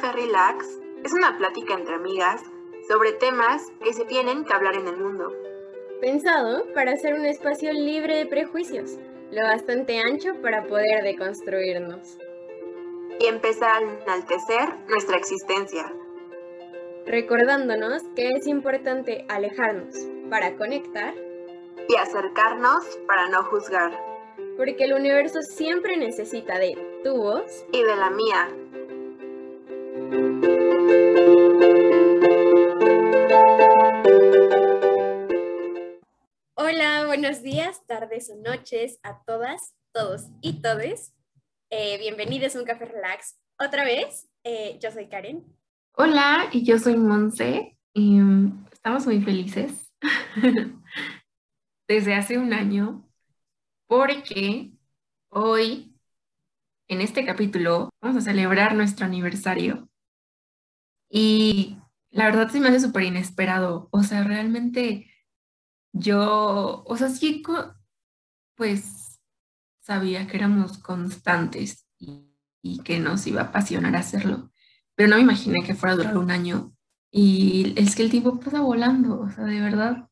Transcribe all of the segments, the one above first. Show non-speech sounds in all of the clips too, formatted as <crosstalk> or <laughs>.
Café Relax es una plática entre amigas sobre temas que se tienen que hablar en el mundo. Pensado para ser un espacio libre de prejuicios, lo bastante ancho para poder deconstruirnos. Y empezar a enaltecer nuestra existencia. Recordándonos que es importante alejarnos para conectar y acercarnos para no juzgar. Porque el universo siempre necesita de tu voz y de la mía. Hola, buenos días, tardes o noches a todas, todos y todes. Eh, bienvenidos a un café relax. Otra vez, eh, yo soy Karen. Hola, y yo soy Monse. Mm, estamos muy felices <laughs> desde hace un año porque hoy, en este capítulo, vamos a celebrar nuestro aniversario. Y la verdad se me hace súper inesperado. O sea, realmente yo, o sea, sí, pues sabía que éramos constantes y, que nos iba a apasionar hacerlo, pero no me imaginé que fuera a durar un año. Y es que el tiempo pasa volando, o sea, de verdad,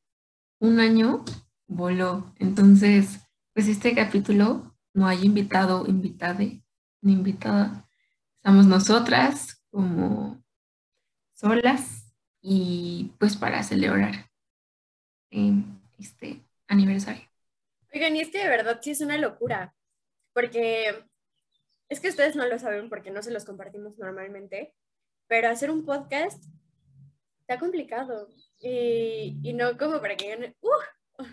un año voló. Entonces, pues este capítulo no hay invitado, invitade, ni invitada. Estamos nosotras como solas y pues para celebrar este aniversario. Oigan, y es que de verdad sí es una locura, porque es que ustedes no lo saben porque no se los compartimos normalmente, pero hacer un podcast está complicado y, y no como para que digan, uh,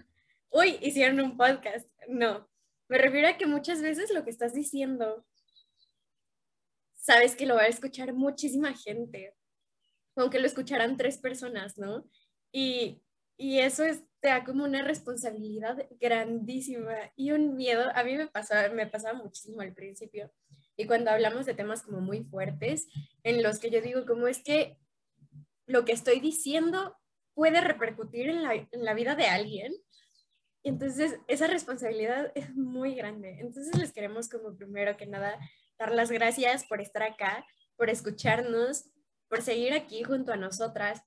uy, hicieron un podcast. No, me refiero a que muchas veces lo que estás diciendo, sabes que lo va a escuchar muchísima gente, aunque lo escucharan tres personas, ¿no? Y, y eso es, te da como una responsabilidad grandísima y un miedo. A mí me pasaba, me pasaba muchísimo al principio. Y cuando hablamos de temas como muy fuertes, en los que yo digo, como es que lo que estoy diciendo puede repercutir en la, en la vida de alguien. Entonces, esa responsabilidad es muy grande. Entonces, les queremos como primero que nada dar las gracias por estar acá, por escucharnos, por seguir aquí junto a nosotras.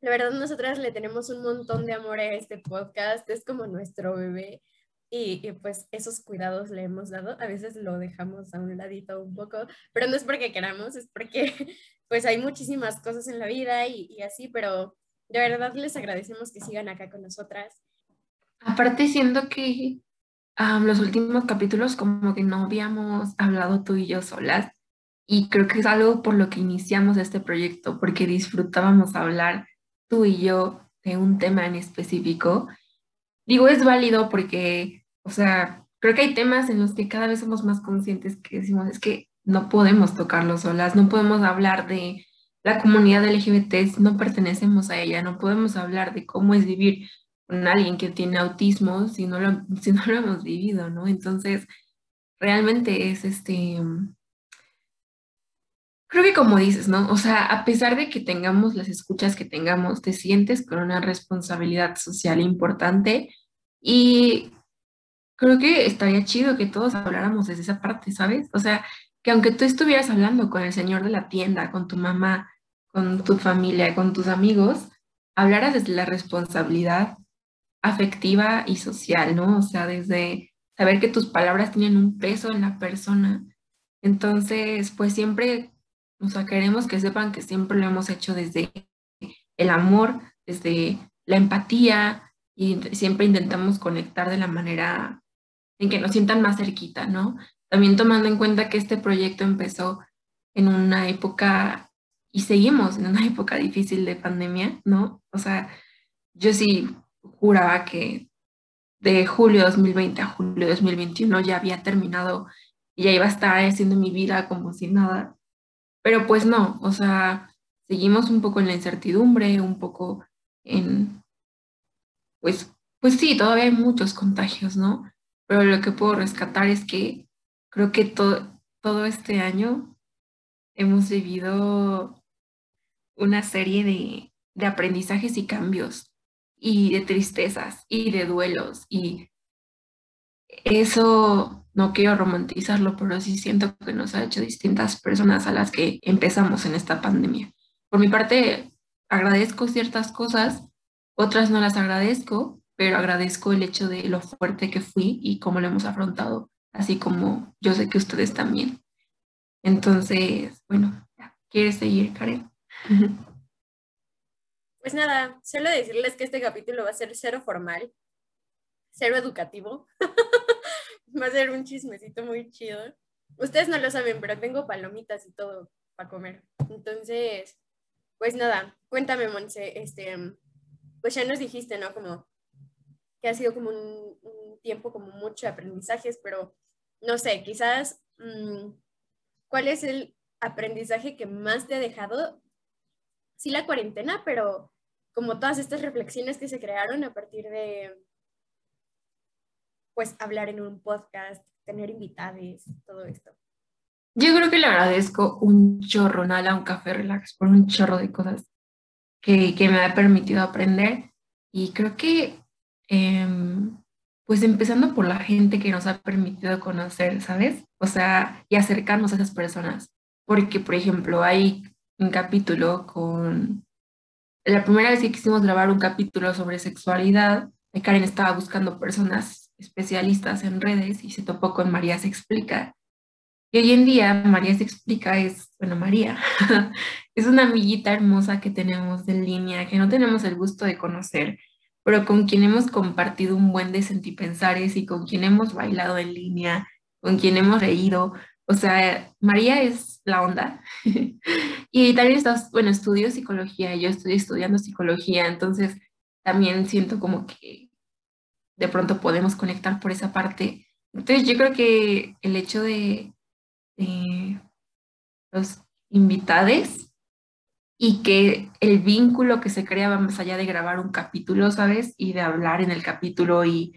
La verdad, nosotras le tenemos un montón de amor a este podcast, es como nuestro bebé y, pues esos cuidados le hemos dado. A veces lo dejamos a un ladito un poco, pero no es porque queramos, es porque <laughs> pues hay muchísimas cosas en la vida y, y así, pero de verdad les agradecemos que sigan acá con nosotras. Aparte, siento que um, los últimos capítulos como que no habíamos hablado tú y yo solas y creo que es algo por lo que iniciamos este proyecto, porque disfrutábamos hablar tú y yo de un tema en específico. Digo, es válido porque, o sea, creo que hay temas en los que cada vez somos más conscientes que decimos, es que no podemos tocarlo solas, no podemos hablar de la comunidad LGBT no pertenecemos a ella, no podemos hablar de cómo es vivir con alguien que tiene autismo si no lo, <laughs> si no lo hemos vivido, ¿no? Entonces, realmente es este, creo que como dices, ¿no? O sea, a pesar de que tengamos las escuchas que tengamos, te sientes con una responsabilidad social importante y creo que estaría chido que todos habláramos desde esa parte, ¿sabes? O sea, que aunque tú estuvieras hablando con el señor de la tienda, con tu mamá, con tu familia, con tus amigos, hablaras desde la responsabilidad afectiva y social, ¿no? O sea, desde saber que tus palabras tienen un peso en la persona. Entonces, pues siempre o sea, queremos que sepan que siempre lo hemos hecho desde el amor, desde la empatía y siempre intentamos conectar de la manera en que nos sientan más cerquita, ¿no? También tomando en cuenta que este proyecto empezó en una época y seguimos en una <laughs> época difícil de pandemia, ¿no? O sea, yo sí juraba que de julio 2020 a julio 2021 ya había terminado y ya iba a estar haciendo mi vida como si nada. Pero pues no, o sea, seguimos un poco en la incertidumbre, un poco en, pues, pues sí, todavía hay muchos contagios, ¿no? Pero lo que puedo rescatar es que creo que todo, todo este año hemos vivido una serie de, de aprendizajes y cambios y de tristezas y de duelos y eso no quiero romantizarlo, pero sí siento que nos ha hecho distintas personas a las que empezamos en esta pandemia. Por mi parte, agradezco ciertas cosas, otras no las agradezco, pero agradezco el hecho de lo fuerte que fui y cómo lo hemos afrontado, así como yo sé que ustedes también. Entonces, bueno, ¿quieres seguir, Karen? Pues nada, solo decirles que este capítulo va a ser cero formal, cero educativo. <laughs> va a ser un chismecito muy chido. Ustedes no lo saben, pero tengo palomitas y todo para comer. Entonces, pues nada, cuéntame, Monse, este, pues ya nos dijiste, ¿no? Como que ha sido como un, tiempo como mucho de aprendizajes, pero no sé, quizás, mm, ¿cuál es el aprendizaje que más te ha dejado? Sí, la cuarentena, pero como todas estas reflexiones que se crearon a partir de, pues, hablar en un podcast, tener invitados, todo esto. Yo creo que le agradezco un chorro, Nala, un café relax, por un chorro de cosas que, que me ha permitido aprender. Y creo que, em, pues empezando por la gente que nos ha permitido conocer, ¿sabes? O sea, y acercarnos a esas personas. Porque, por ejemplo, hay un capítulo con... La primera vez que quisimos grabar un capítulo sobre sexualidad, Karen estaba buscando personas especialistas en redes y se topó con María se explica. Y hoy en día María se explica es, bueno, María, <laughs> es una amiguita hermosa que tenemos en línea, que no tenemos el gusto de conocer, pero con quien hemos compartido un buen de sentipensares y con quien hemos bailado en línea, con quien hemos reído. O sea, María es la onda. <laughs> y también estás, bueno, estudio psicología, yo estoy estudiando psicología, entonces también siento como que de pronto podemos conectar por esa parte. Entonces yo creo que el hecho de, los invitados y que el vínculo que se crea más allá de grabar un capítulo, ¿sabes? Y de hablar en el capítulo y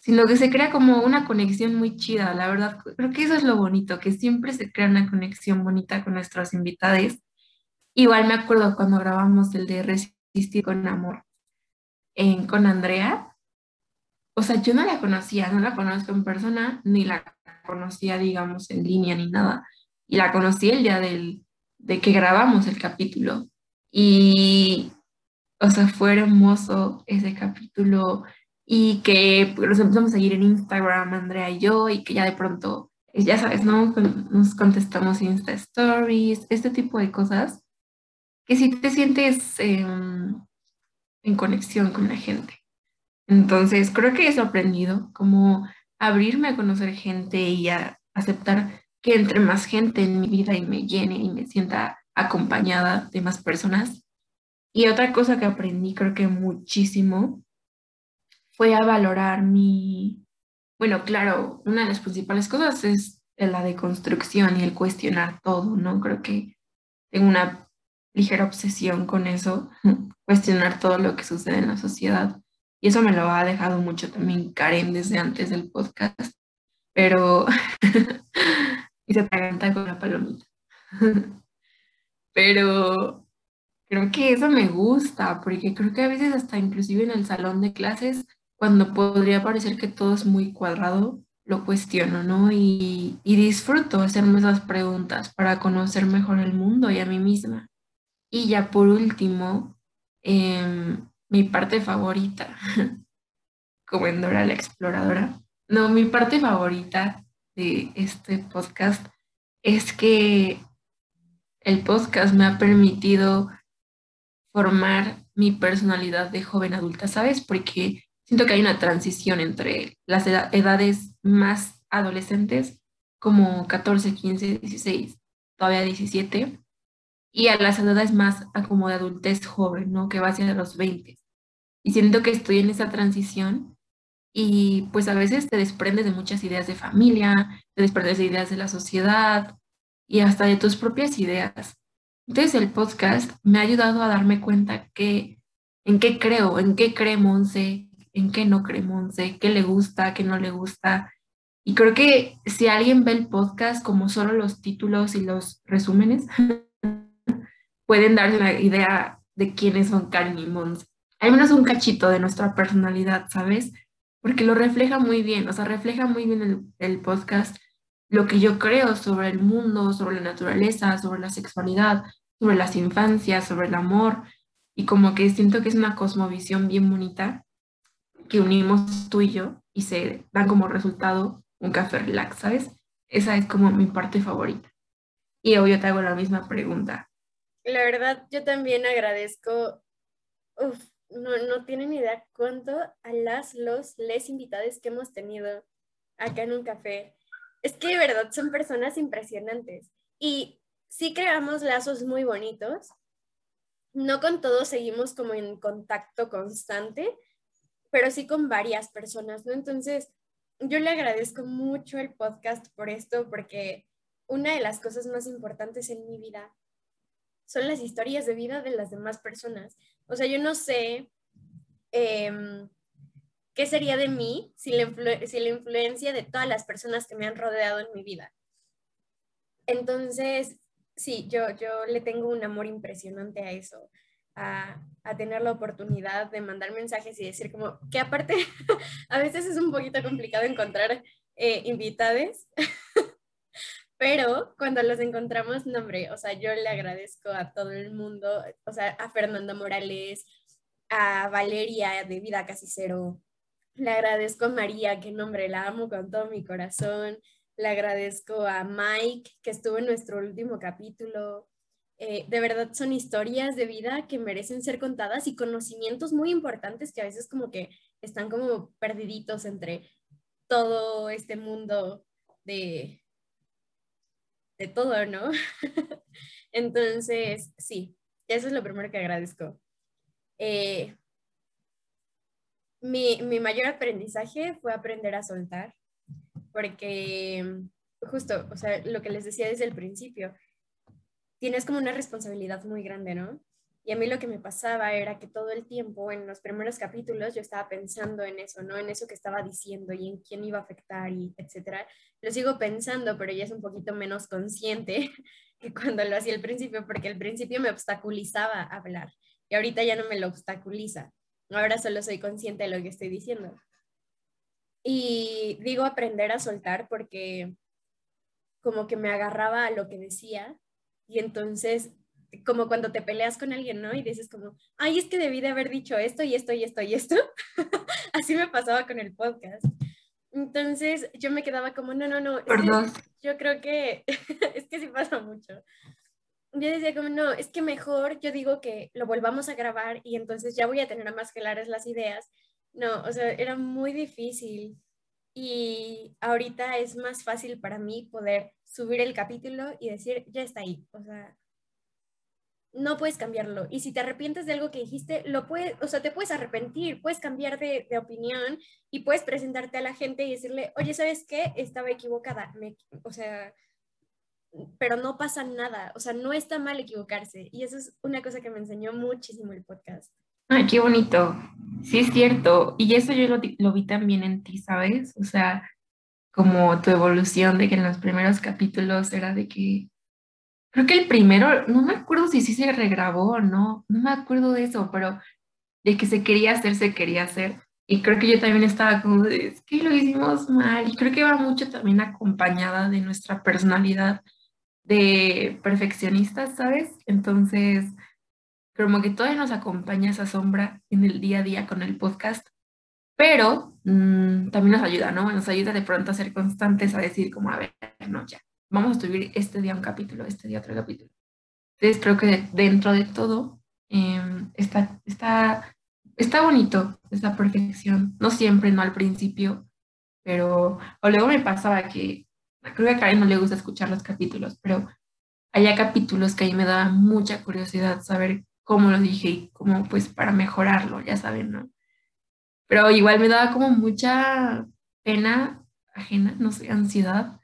sino que se crea como una conexión muy chida, la verdad. Creo que eso es lo bonito, que siempre se crea una conexión bonita con nuestros invitados. Igual me acuerdo cuando grabamos el de Resistir con Amor en, con Andrea, o sea, yo no la conocía, no la conozco en persona, ni la conocía, digamos, en línea ni nada. Y la conocí el día del, de que grabamos el capítulo. Y, o sea, fue hermoso ese capítulo y que nos empezamos a seguir en Instagram, Andrea y yo, y que ya de pronto, ya sabes, ¿no? Nos contestamos Insta Stories, este tipo de cosas, que si te sientes en conexión con la gente. Entonces, creo que he sorprendido como abrirme a conocer gente y a aceptar que entre más gente en mi vida y me llene y me sienta acompañada de más personas. Y otra cosa que aprendí, creo que muchísimo, fue a valorar mi, bueno, claro, una de las principales cosas es la deconstrucción y el cuestionar todo, ¿no? Creo que tengo una ligera obsesión con eso, <laughs> cuestionar todo lo que sucede en la sociedad. Y eso me lo ha dejado mucho también Karen desde antes del podcast. Pero. <laughs> y se atraganta con la palomita. <laughs> Pero creo que eso me gusta, porque creo que a veces hasta inclusive en el salón de clases, cuando podría parecer que todo es muy cuadrado, lo cuestiono, ¿no? Y, y disfruto hacerme esas preguntas para conocer mejor el mundo y a mí misma. Y ya por último, eh, mi parte favorita, <laughs> como en Dora la Exploradora. No, mi parte favorita de este podcast es que el podcast me ha permitido formar mi personalidad de joven adulta, ¿sabes? Porque siento que hay una transición entre las edades más adolescentes, como 14, 15, 16, todavía 17, y a las edades más como de adultez joven, ¿no? Que va hacia los 20. Y siento que estoy en esa transición y pues a veces te desprendes de muchas ideas de familia, te desprendes de ideas de la sociedad y hasta de tus propias ideas. Entonces el podcast me ha ayudado a darme cuenta que en qué creo, en qué cree Monse, en qué no cree Monse, qué le gusta, qué no le gusta. Y creo que si alguien ve el podcast como solo los títulos y los resúmenes, pueden darse una idea de quiénes son Karen y Monse al menos un cachito de nuestra personalidad, ¿sabes? porque lo refleja muy bien, o sea, refleja muy bien el, podcast lo que yo creo sobre el mundo, sobre la naturaleza, sobre la sexualidad, sobre las infancias, sobre el amor, y como que siento que es una cosmovisión bien bonita que unimos tú y yo y se dan como resultado un café relax, ¿sabes? Esa es como mi parte favorita. Y hoy yo te hago la misma pregunta. La verdad, yo también agradezco, no, no tienen idea cuánto a las, los, les invitados que hemos tenido acá en un café. Es que de verdad son personas impresionantes. Y sí creamos lazos muy bonitos. No con todos seguimos como en contacto constante, pero sí con varias personas, ¿no? Entonces, yo le agradezco mucho el podcast por esto, porque una de las cosas más importantes en mi vida son las historias de vida de las demás personas. O sea, yo no sé em, qué sería de mí si la, influencia de todas las personas que me han rodeado en mi vida. Entonces, sí, yo, yo le tengo un amor impresionante a eso, a, a, tener la oportunidad de mandar mensajes y decir como que aparte <laughs> a veces es un poquito complicado encontrar eh, <laughs> pero cuando los encontramos, no hombre, o sea, yo le agradezco a todo el mundo, o sea, a Fernanda Morales, a Valeria de Vida Casi Cero, le agradezco a María, que nombre, la amo con todo mi corazón, le agradezco a Mike, que estuvo en nuestro último capítulo. Eh, de verdad son historias de vida que merecen ser contadas y conocimientos muy importantes que a veces como que están como perdiditos entre todo este mundo de, todo, ¿no? <laughs> Entonces, sí, eso es lo primero que agradezco. Eh, mi, mi mayor aprendizaje fue aprender a soltar porque justo, o sea, lo que les decía desde el principio, tienes como una responsabilidad muy grande, ¿no? Y a mí lo que me pasaba era que todo el tiempo, en los primeros capítulos, yo estaba pensando en eso, ¿no? En eso que estaba diciendo y en quién iba a afectar y etcétera. Lo sigo pensando, pero ya es un poquito menos consciente <laughs> que cuando lo hacía al principio, porque al principio me obstaculizaba hablar y ahorita ya no me lo obstaculiza. Ahora solo soy consciente de lo que estoy diciendo. Y digo aprender a soltar porque como que me agarraba a lo que decía y entonces como cuando te peleas con alguien, ¿no? Y dices como, ay, es que debí de haber dicho esto y esto y esto y esto. <laughs> Así me pasaba con el podcast. Entonces yo me quedaba como, no, no, no. Perdón. yo creo que <laughs> es que sí pasa mucho. Yo decía como, no, es que mejor yo digo que lo volvamos a grabar y entonces ya voy a tener más claras las ideas no, o sea, era muy difícil y ahorita es más fácil para mí poder subir el capítulo y decir, ya está ahí, o sea, no puedes cambiarlo. Y si te arrepientes de algo que dijiste, lo puedes, o sea, te puedes arrepentir, puedes cambiar de, opinión y puedes presentarte a la gente y decirle, oye, ¿sabes qué? Estaba equivocada, o sea, pero no pasa nada, o sea, no está mal equivocarse. Y eso es una cosa que me enseñó muchísimo el podcast. Ay, qué bonito. Sí, es cierto. Y eso yo lo, lo, vi también en ti, ¿sabes? O sea, como tu evolución de que en los primeros capítulos era de que, creo que el primero, no me acuerdo si sí se regrabó o no, no me acuerdo de eso, pero de que se quería hacer, se quería hacer. Y creo que yo también estaba como es que lo hicimos mal. Y creo que va mucho también acompañada de nuestra personalidad de perfeccionistas, ¿sabes? Entonces, como que todavía nos acompaña esa sombra en el día a día con el podcast, pero mm, también nos ayuda, ¿no? Nos ayuda de pronto a ser constantes, a decir como, a ver, no, ya, vamos a subir este día un capítulo, este día otro capítulo. Entonces creo que dentro de todo em, está, está, está bonito esa perfección, no siempre, no al principio, pero o luego me pasaba que creo que a Karen no le gusta escuchar los capítulos, pero había capítulos que ahí me daba mucha curiosidad saber cómo lo dije y como pues para mejorarlo, ya saben, ¿no? Pero igual me daba como mucha pena ajena, no sé, ansiedad,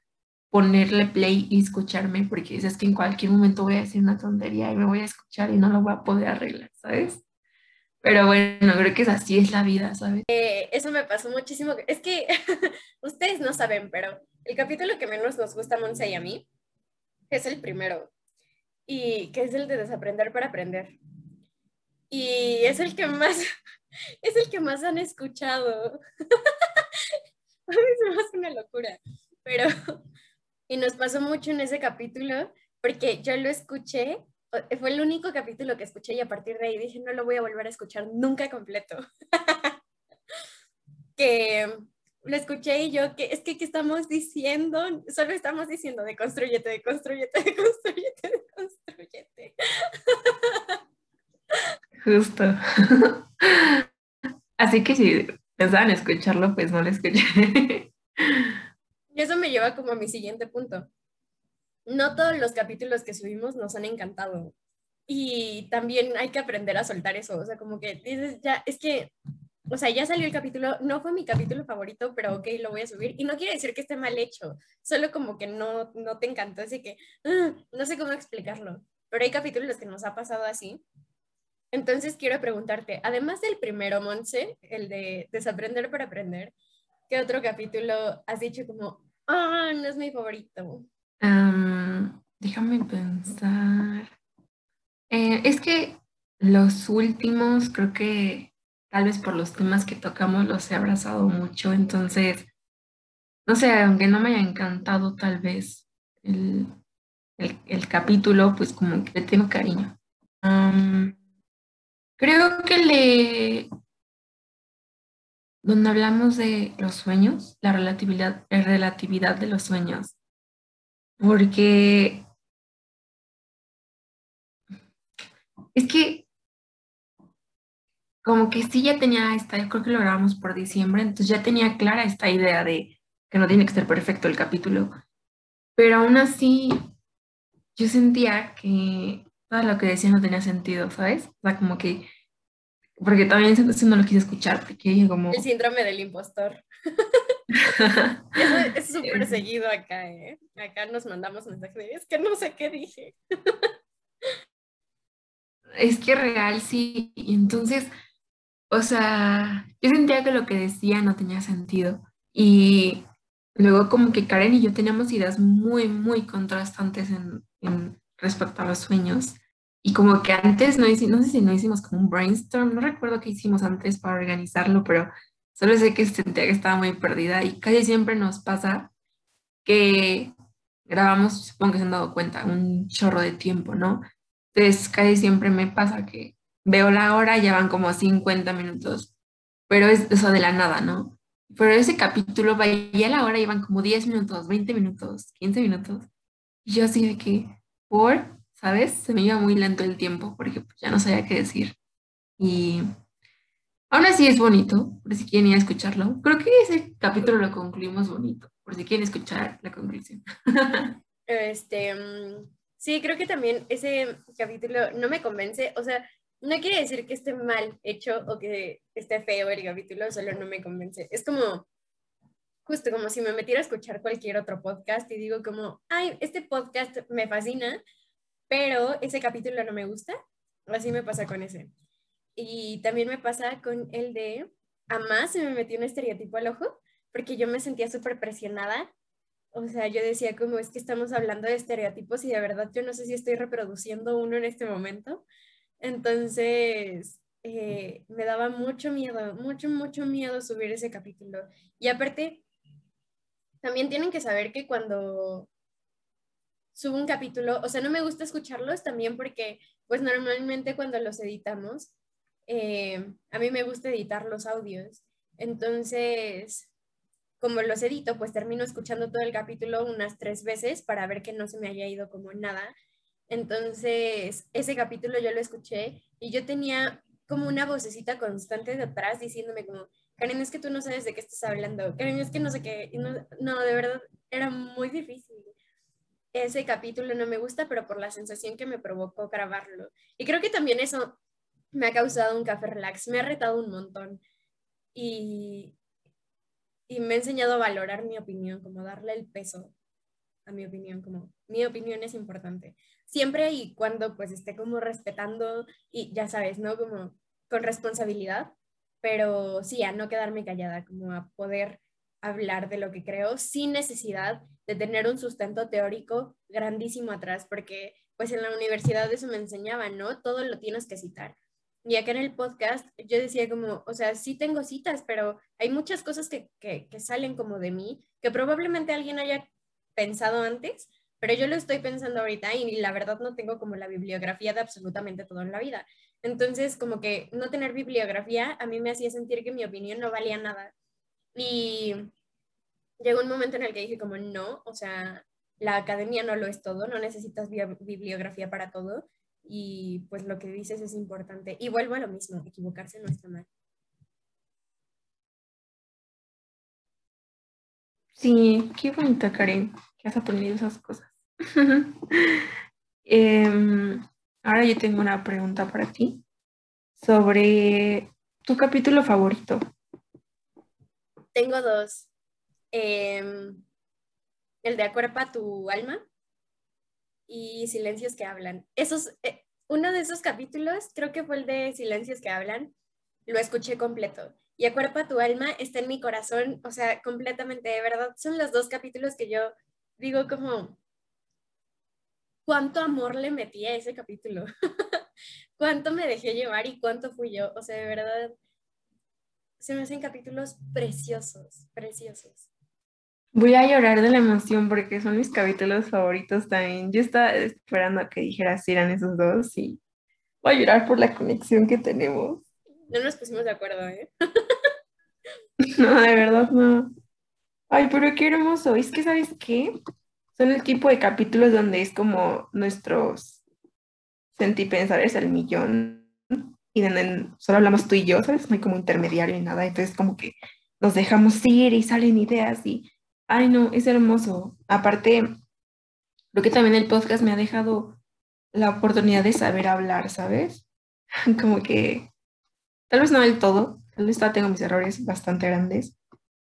ponerle play y escucharme, porque es que en cualquier momento voy a decir una tontería y me voy a escuchar y no lo voy a poder arreglar, ¿sabes? Pero bueno, creo que es así es la vida, ¿sabes? Eh, eso me pasó muchísimo. Es que <laughs> ustedes no saben, pero el capítulo que menos nos gusta a Monse y a mí es el primero, y que es el de desaprender para aprender y es el que más, <laughs> es el que más han escuchado. <laughs> A mí se me hace una locura. Pero, y nos pasó mucho en ese capítulo, porque yo lo escuché, fue el único capítulo que escuché y a partir de ahí dije, no lo voy a volver a escuchar nunca completo. <laughs> que lo escuché y yo, que es que ¿qué estamos diciendo? Solo estamos diciendo de construyete, de <laughs> construyete, de construyete, de <laughs> construyete. Justo. Así que si pensaban escucharlo, pues no lo escuché. Y eso me lleva como a mi siguiente punto. No todos los capítulos que subimos nos han encantado. Y también hay que aprender a soltar eso. O sea, como que dices, ya, es que o sea, ya salió el capítulo, no fue mi capítulo favorito, pero ok, lo voy a subir. Y no quiere decir que esté mal hecho, solo como que no, no te encantó, así que ah, no sé cómo explicarlo. Pero hay capítulos que nos ha pasado así. Entonces quiero preguntarte, además del primero, Monse, el de desaprender para aprender, ¿qué otro capítulo has dicho como, ah, no es mi favorito? déjame pensar. Eh, es que los últimos creo que tal vez por los temas que tocamos los he abrazado mucho, entonces, no sé, aunque no me haya encantado tal vez el, capítulo, pues como que le tengo cariño. creo que le, donde hablamos de los sueños, la relatividad, la relatividad de los sueños, porque es que como que sí ya tenía esta, yo creo que lo grabamos por diciembre, entonces ya tenía clara esta idea de que no tiene que ser perfecto el capítulo, pero aún así yo sentía que todo lo que decía no tenía sentido, ¿sabes? O sea, como que, porque también eso no lo quise escuchar, porque como... El síndrome del impostor. <laughs> es súper seguido acá, ¿eh? Acá nos mandamos mensajes de, es que no sé qué dije. es que real sí, y entonces o sea, yo sentía que lo que decía no tenía sentido. Y luego como que Karen y yo teníamos ideas muy, muy contrastantes en, respecto a los sueños. Y como que antes, no, no sé si no hicimos como un brainstorm, no recuerdo qué hicimos antes para organizarlo, pero solo sé que sentía que estaba muy perdida y casi siempre nos pasa que grabamos, supongo que se han dado cuenta, un chorro de tiempo, ¿no? Entonces casi siempre me pasa que veo la hora, ya van como 50 minutos, pero es eso de la nada, ¿no? Pero ese capítulo, veía la hora, iban como 10 minutos, 20 minutos, 15 minutos. Y yo así de que, por, ¿sabes? Se me iba muy lento el tiempo porque pues, ya no sabía qué decir. Y aún así es bonito, por si quieren ir a escucharlo. Creo que ese capítulo lo concluimos bonito, por si quieren escuchar la conclusión. <laughs> Este, mm, sí, creo que también ese capítulo no me convence, o sea, no quiere decir que esté mal hecho o que esté feo el capítulo, solo no me convence. Es como, justo como si me metiera a escuchar cualquier otro podcast y digo como, ay, este podcast me fascina, pero ese capítulo no me gusta. Así me pasa con ese. Y también me pasa con el de, a más se me metió un estereotipo al ojo, porque yo me sentía súper presionada. O sea, yo decía como es que estamos hablando de estereotipos y de verdad yo no sé si estoy reproduciendo uno en este momento entonces, eh, me daba mucho miedo, mucho, mucho miedo subir ese capítulo. Y aparte, también tienen que saber que cuando subo un capítulo, o sea, no me gusta escucharlos también porque, pues normalmente cuando los editamos, eh, a mí me gusta editar los audios. Entonces, como los edito, pues termino escuchando todo el capítulo unas tres veces para ver que no se me haya ido como nada entonces, ese capítulo yo lo escuché y yo tenía como una vocecita constante de atrás diciéndome como, Karen, es que tú no sabes de qué estás hablando, Karen, es que no sé qué, no, de verdad era muy difícil. Ese capítulo no me gusta, pero por la sensación que me provocó grabarlo. Y creo que también eso me ha causado un café relax, me ha retado un montón y, y me ha enseñado a valorar mi opinión, como darle el peso a mi opinión, como mi opinión es importante siempre y cuando pues esté como respetando y ya sabes, ¿no? Como con responsabilidad, pero sí, a no quedarme callada, como a poder hablar de lo que creo sin necesidad de tener un sustento teórico grandísimo atrás, porque pues en la universidad eso me enseñaban, ¿no? Todo lo tienes que citar. Y acá en el podcast yo decía como, o sea, sí tengo citas, pero hay muchas cosas que, que, que salen como de mí, que probablemente alguien haya pensado antes, pero yo lo estoy pensando ahorita y la verdad no tengo como la bibliografía de absolutamente todo en la vida. Entonces, como que no tener bibliografía a mí me hacía sentir que mi opinión no valía nada. Y llegó un momento en el que dije como no, o sea, la academia no lo es todo, no necesitas bibliografía para todo y pues lo que dices es importante. Y vuelvo a lo mismo, equivocarse no está mal. Sí, qué bonita, Karen, que has aprendido esas cosas. <laughs> Em, ahora yo tengo una pregunta para ti sobre tu capítulo favorito. Tengo dos. Em, el de Acuerpa tu alma y Silencios que hablan. Esos, eh, uno de esos capítulos, creo que fue el de Silencios que hablan, lo escuché completo. Y Acuerpa tu alma está en mi corazón, o sea, completamente, de verdad, son los dos capítulos que yo digo como, ¿cuánto amor le metí a ese capítulo? <laughs> ¿Cuánto me dejé llevar y cuánto fui yo? O sea, de verdad, se me hacen capítulos preciosos, preciosos. Voy a llorar de la emoción porque son mis capítulos favoritos también. Yo estaba esperando a que dijeras si eran esos dos y voy a llorar por la conexión que tenemos. No nos pusimos de acuerdo, ¿eh? <laughs> no, de verdad no. Ay, pero qué hermoso. Es que, ¿sabes qué? Son el tipo de capítulos donde es como nuestros es el millón y donde solo hablamos tú y yo, ¿sabes? No hay como intermediario ni nada. Entonces, como que nos dejamos ir y salen ideas y Ay, no, es hermoso. Aparte, creo que también el podcast me ha dejado la oportunidad de saber hablar, ¿sabes? <laughs> Como que, tal vez no del todo, tal vez tengo mis errores bastante grandes,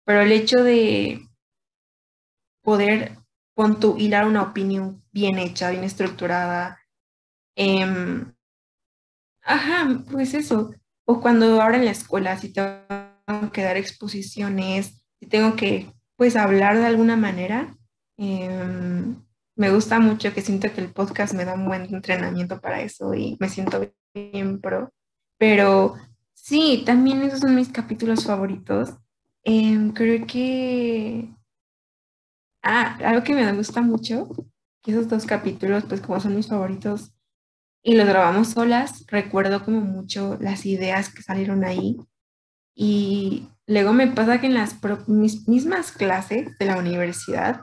pero el hecho de poder con tu hilar una opinión bien hecha, bien estructurada, em, ajá, pues eso. O cuando ahora en la escuela, si tengo que dar exposiciones, si tengo que pues hablar de alguna manera. Em, me gusta mucho que siento que el podcast me da un buen entrenamiento para eso y me siento bien pro. Pero sí, también esos son mis capítulos favoritos. Em, creo que... Ah, algo que me gusta mucho, esos dos capítulos, pues como son mis favoritos y los grabamos solas, recuerdo como mucho las ideas que salieron ahí y luego me pasa que en las mis mismas clases de la universidad,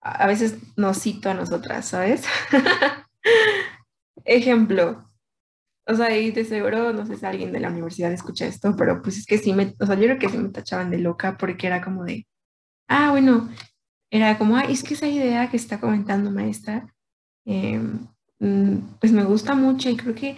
a veces nos cito a nosotras, ¿sabes? <laughs> Ejemplo, o sea, y de seguro, no sé si alguien de la universidad escucha esto, pero pues es que sí me, o sea, yo creo que sí me tachaban de loca porque era como de, ah, bueno, era como, ah, es que esa idea que está comentando maestra, mm, pues me gusta mucho y creo que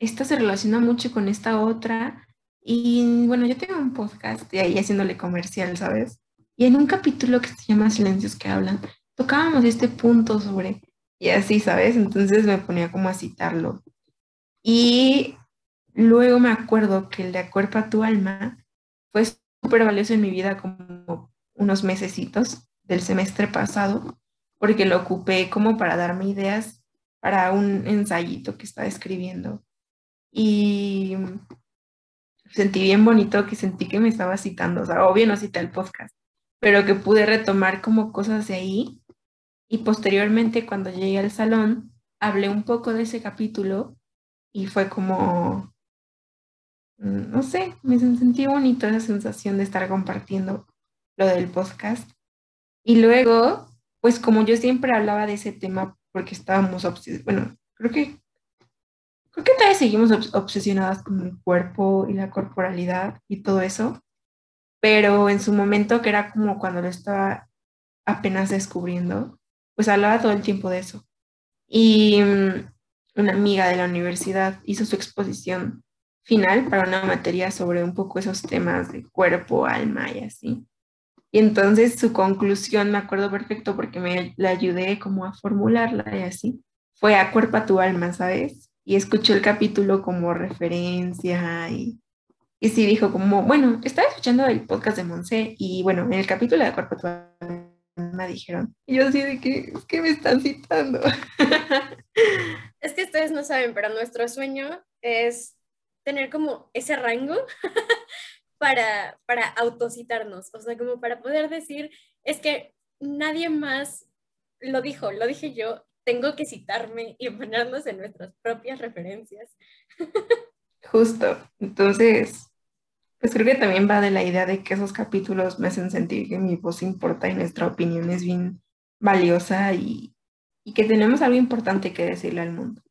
esta se relaciona mucho con esta otra y bueno, yo tengo un podcast de ahí haciéndole comercial, ¿sabes? Y en un capítulo que se llama Silencios que hablan, tocábamos este punto sobre, y así, ¿sabes? Entonces me ponía como a citarlo. Y luego me acuerdo que el de Acuerpa tu alma fue súper valioso en mi vida como unos mesecitos del semestre pasado, porque lo ocupé como para darme ideas para un ensayito que estaba escribiendo. Y sentí bien bonito que sentí que me estaba citando, o sea, obvio no cité el podcast, pero que pude retomar como cosas de ahí y posteriormente cuando llegué al salón hablé un poco de ese capítulo y fue como, mm, no sé, me sentí bonito esa sensación de estar compartiendo lo del podcast. Y luego, pues como yo siempre hablaba de ese tema porque estábamos, bueno, creo que creo que todavía seguimos obsesionadas con el cuerpo y la corporalidad y todo eso, pero en su momento, que era como cuando lo estaba apenas descubriendo, pues hablaba todo el tiempo de eso. Y mm, una amiga de la universidad hizo su exposición final para una materia sobre un poco esos temas de cuerpo, alma y así. Y entonces su conclusión, me acuerdo perfecto porque me la ayudé como a formularla y así, fue a cuerpo a tu alma, ¿sabes? y escuchó el capítulo como referencia y, y sí dijo como, bueno, estaba escuchando el podcast de Monse y bueno, en el capítulo de Cuerpo me dijeron, y yo así de que, es que me están citando. <laughs> Es que ustedes no saben, pero nuestro sueño es tener como ese rango <laughs> para, para autocitarnos, o sea, como para poder decir, es que nadie más lo dijo, lo dije yo, tengo que citarme y ponernos en nuestras propias referencias. <laughs> Justo, entonces, pues creo que también va de la idea de que esos capítulos me hacen sentir que mi voz importa y nuestra opinión es bien valiosa y, y que tenemos algo importante que decirle al mundo.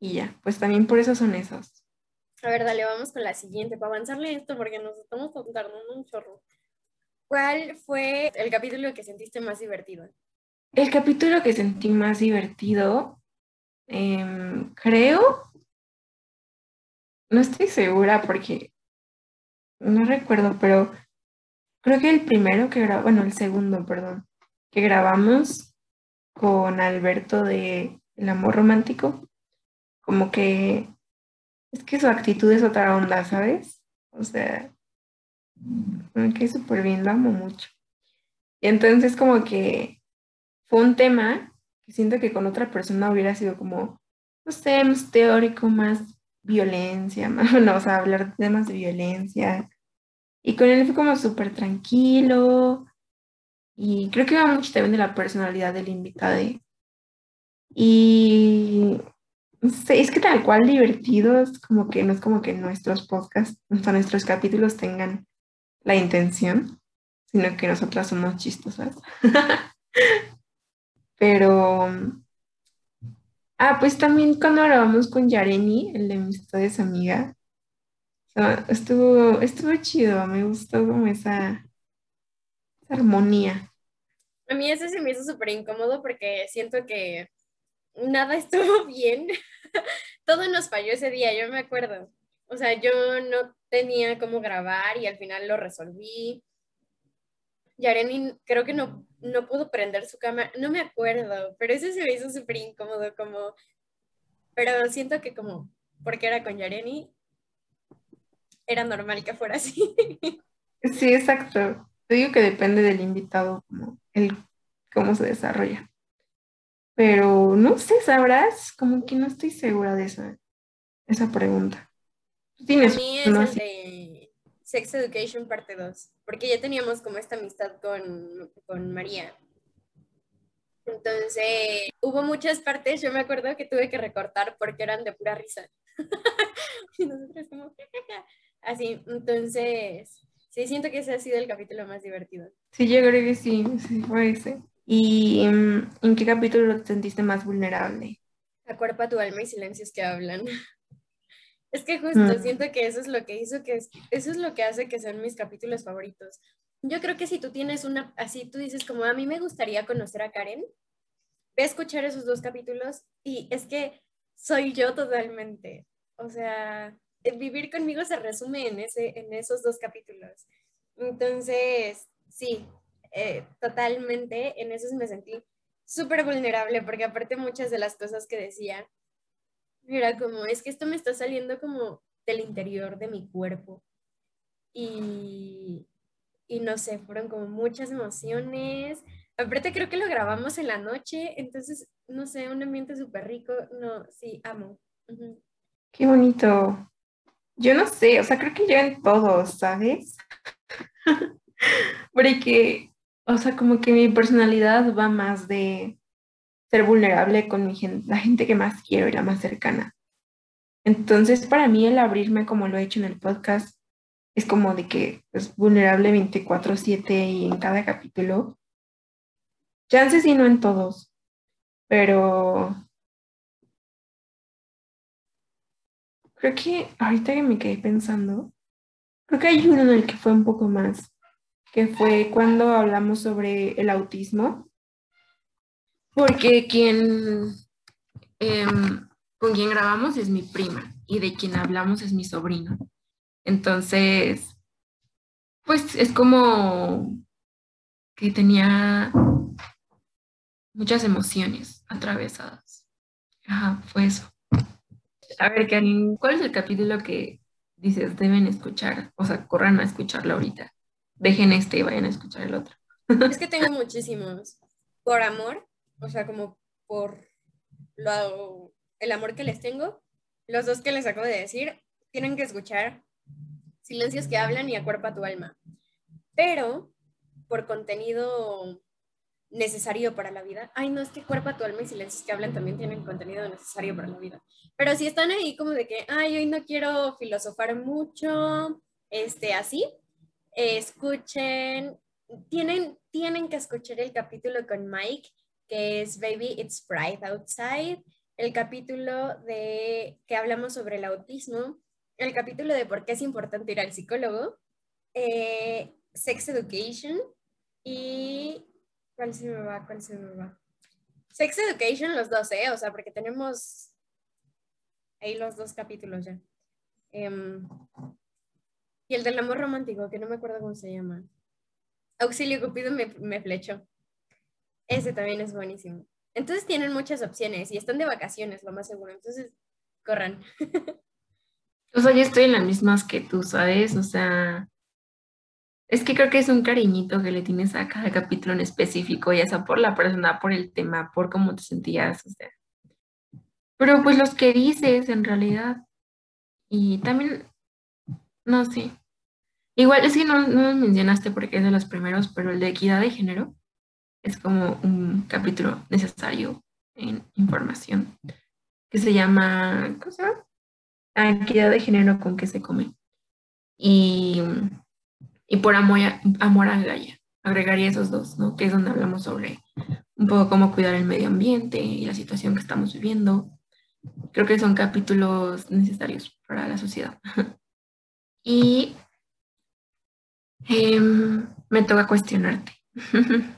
Y ya, pues también por eso son esos. A ver, dale, vamos con la siguiente para avanzarle esto porque nos estamos tardando un chorro. ¿Cuál fue el capítulo que sentiste más divertido? El capítulo que sentí más divertido, em, creo, no estoy segura porque no recuerdo, pero creo que el primero que grabó, bueno, el segundo, perdón, que grabamos con Alberto de El Amor Romántico, como que es que su actitud es otra onda, ¿sabes? O sea, me quedé súper bien, lo amo mucho. Y entonces como que fue un tema que siento que con otra persona hubiera sido como, no sé, más teórico, más violencia, <laughs> más, no, o sea, hablar de temas de violencia. Y con él fue como súper tranquilo. Y creo que va mucho también de la personalidad del invitado. Y sé, es que tal cual divertidos, como que no es como que nuestros podcasts, nuestros capítulos tengan la intención, sino que nosotras somos chistosas. <laughs> Pero, ah, pues también cuando grabamos con Yareni, el de mis historias amiga, estuvo, estuvo chido, me gustó como esa, esa armonía. A mí ese se me hizo súper incómodo porque siento que nada estuvo <laughs> bien. Todo nos falló ese día, yo me acuerdo. O sea, yo no tenía cómo grabar y al final lo resolví. Yareni creo que no, no pudo prender su cámara, no me acuerdo, pero ese se me hizo súper incómodo, como, pero siento que como, porque era con Yareni, era normal que fuera así. <laughs> Sí, exacto. Te digo que depende del invitado, como el cómo se desarrolla. Pero no sé, sabrás, como que no estoy segura de esa, esa pregunta. Tienes A mí es el de Sex Education parte 2, porque ya teníamos como esta amistad con, con María. Entonces, hubo muchas partes, yo me acuerdo que tuve que recortar porque eran de pura risa. <laughs> y nosotros como, así, entonces, sí, siento que ese ha sido el capítulo más divertido. Sí, yo creo que sí, sí fue ese. ¿Y em, en qué capítulo te sentiste más vulnerable? Acuerpa tu alma y silencios que hablan. <laughs> Es que justo mm. siento que eso es lo que hizo que eso es lo que hace que sean mis capítulos favoritos. Yo creo que si tú tienes una, así tú dices como a mí me gustaría conocer a Karen, ve a escuchar esos dos capítulos y es que soy yo totalmente. O sea, vivir conmigo se resume en, ese, en esos dos capítulos. Entonces, sí, eh, totalmente, en eso me sentí súper vulnerable, porque aparte muchas de las cosas que decía, era como, es que esto me está saliendo como del interior de mi cuerpo. Y, y no sé, fueron como muchas emociones. Aparte creo que lo grabamos en la noche, entonces, no sé, un ambiente súper rico. No, sí, amo. Qué bonito. Yo no sé, o sea, creo que yo en todos, ¿sabes? <laughs> Porque o sea, como que mi personalidad va más de ser vulnerable con mi gente, la gente que más quiero y la más cercana. Entonces, para mí el abrirme como lo he hecho en el podcast es como de que es pues, vulnerable 24/7 y en cada capítulo. Chances y no en todos, pero creo que ahorita que me quedé pensando, creo que hay uno en el que fue un poco más que fue cuando hablamos sobre el autismo, porque quien em, con quien grabamos es mi prima y de quien hablamos es mi sobrino. Entonces, pues es como que tenía muchas emociones atravesadas. Ajá, fue eso. A ver, Karin, ¿cuál es el capítulo que dices deben escuchar? O sea, corran a escucharlo ahorita dejen este y vayan a escuchar el otro. Es que tengo muchísimos. Por amor, o sea, como por lo, el amor que les tengo. los dos que les acabo de decir, tienen que escuchar Silencios que hablan y acuerpa tu alma. Pero por contenido necesario para la vida. Ay, no, es que cuerpa tu alma y silencios que hablan también tienen contenido necesario para la vida. Pero si están ahí como de que, ay, hoy no quiero filosofar mucho, este, así, escuchen, tienen, tienen que escuchar el capítulo con Mike, que es Baby, It's Bright Outside, el capítulo de que hablamos sobre el autismo, el capítulo de por qué es importante ir al psicólogo, eh, Sex Education y... ¿Cuál se me va? ¿Cuál se me va? Sex Education, los dos, ¿eh? O sea, porque tenemos ahí los dos capítulos ya. Em, y el del amor romántico, que no me acuerdo cómo se llama. Auxilio Cupido me, me flechó. Ese también es buenísimo. Entonces tienen muchas opciones y están de vacaciones, lo más seguro. Entonces, corran. <laughs> O sea, yo estoy en las mismas que tú, ¿sabes? O sea, es que creo que es un cariñito que le tienes a cada capítulo en específico, ya sea por la persona, por el tema, por cómo te sentías, o sea. Pero pues los que dices en realidad. Y también, no sé. Igual es que no, no mencionaste porque es de los primeros, pero el de equidad de género es como un capítulo necesario en información que se llama, ¿cómo se llama? Equidad de género con qué se come. Y y por amor a, amor a. Agregaría esos dos, ¿no? Que es donde hablamos sobre un poco cómo cuidar el medio ambiente y la situación que estamos viviendo. Creo que son capítulos necesarios para la sociedad. <laughs> y em, me toca cuestionarte. <laughs>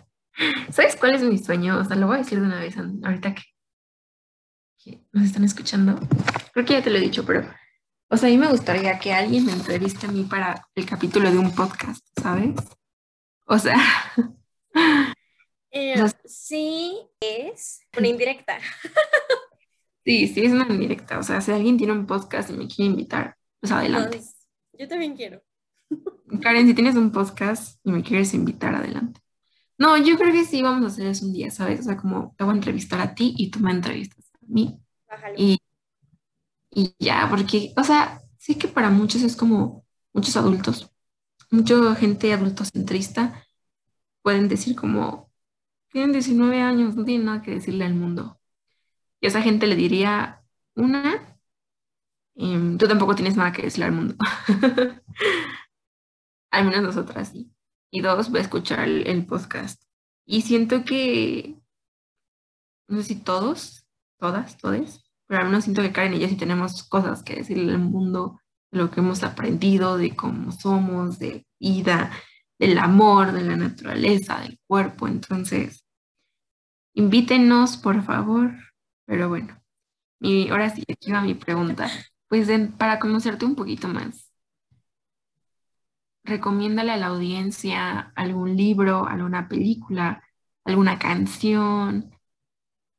¿Sabes cuál es mi sueño? O sea, lo voy a decir de una vez ahorita que, que nos están escuchando. Creo que ya te lo he dicho, pero o sea, a mí me gustaría que alguien me entreviste a mí para el capítulo de un podcast, ¿sabes? O sea... Eh, sí, es una indirecta. sí, sí, es una indirecta. O sea, si alguien tiene un podcast y me quiere invitar, pues adelante. Pues, yo también quiero. <laughs> Karen, si tienes un podcast y me quieres invitar, adelante. No, yo creo que sí vamos a hacer eso un día, ¿sabes? O sea, como te voy a entrevistar a ti y tú me entrevistas a mí. Bájalo. Y y ya, porque, o sea, sí que para muchos es como muchos adultos, mucha gente adultocentrista pueden decir como, tienen 19 años, no tienen nada que decirle al mundo. Y a esa gente le diría, una, em, tú tampoco tienes nada que decirle al mundo. <laughs> al menos nosotras sí. Y dos, voy a escuchar el, podcast. Y siento que, no sé si todos, todas, todes, pero al menos siento que Karen y yo sí tenemos cosas que decirle al mundo, de lo que hemos aprendido, de cómo somos, de vida, del amor, de la naturaleza, del cuerpo. Entonces, invítenos, por favor. Pero bueno, y ahora sí, aquí va mi pregunta. Pues para conocerte un poquito más, recomiéndale a la audiencia algún libro, alguna película, alguna canción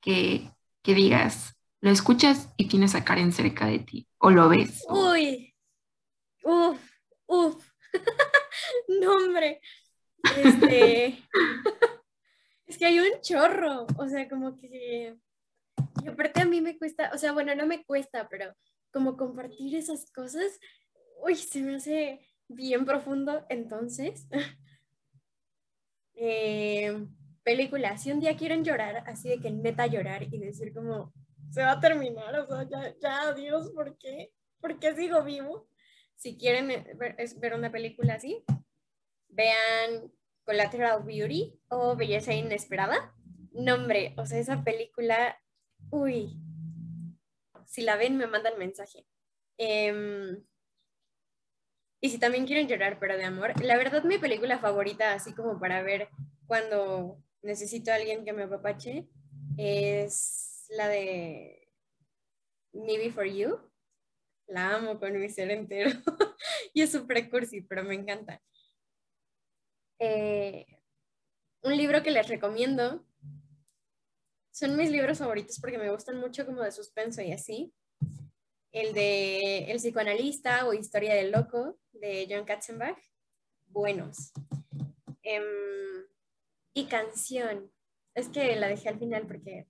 que, que digas, lo escuchas y tienes a Karen cerca de ti, o lo ves. Uy, uf, uf, <laughs> no hombre, este, <laughs> es que hay un chorro, o sea, como que, y aparte a mí me cuesta, o sea, bueno, no me cuesta, pero como compartir esas cosas, uy, se me hace bien profundo, entonces, <laughs> eh, película, si un día quieren llorar, así de que meta llorar y decir como, se va a terminar, o sea, ya, ya, adiós, ¿por qué? ¿Por qué sigo vivo? Si quieren ver, ver una película así, vean Collateral Beauty o Belleza Inesperada. Nombre, o sea, esa película, uy, si la ven me mandan mensaje. Em, y si también quieren llorar, pero de amor, la verdad mi película favorita, así como para ver cuando necesito a alguien que me apapache, es la de Me For You. La amo con mi ser entero. <laughs> y es súper cursi, pero me encanta. Eh, un libro que les recomiendo. Son mis libros favoritos porque me gustan mucho como de suspenso y así. El de El psicoanalista o Historia del loco de John Katzenbach. Buenos. Em, y canción. Es que la dejé al final porque